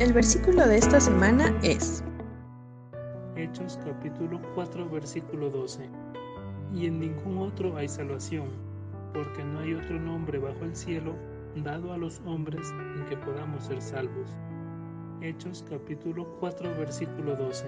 El versículo de esta semana es Hechos capítulo 4 versículo 12. Y en ningún otro hay salvación, porque no hay otro nombre bajo el cielo dado a los hombres en que podamos ser salvos. Hechos capítulo 4 versículo 12.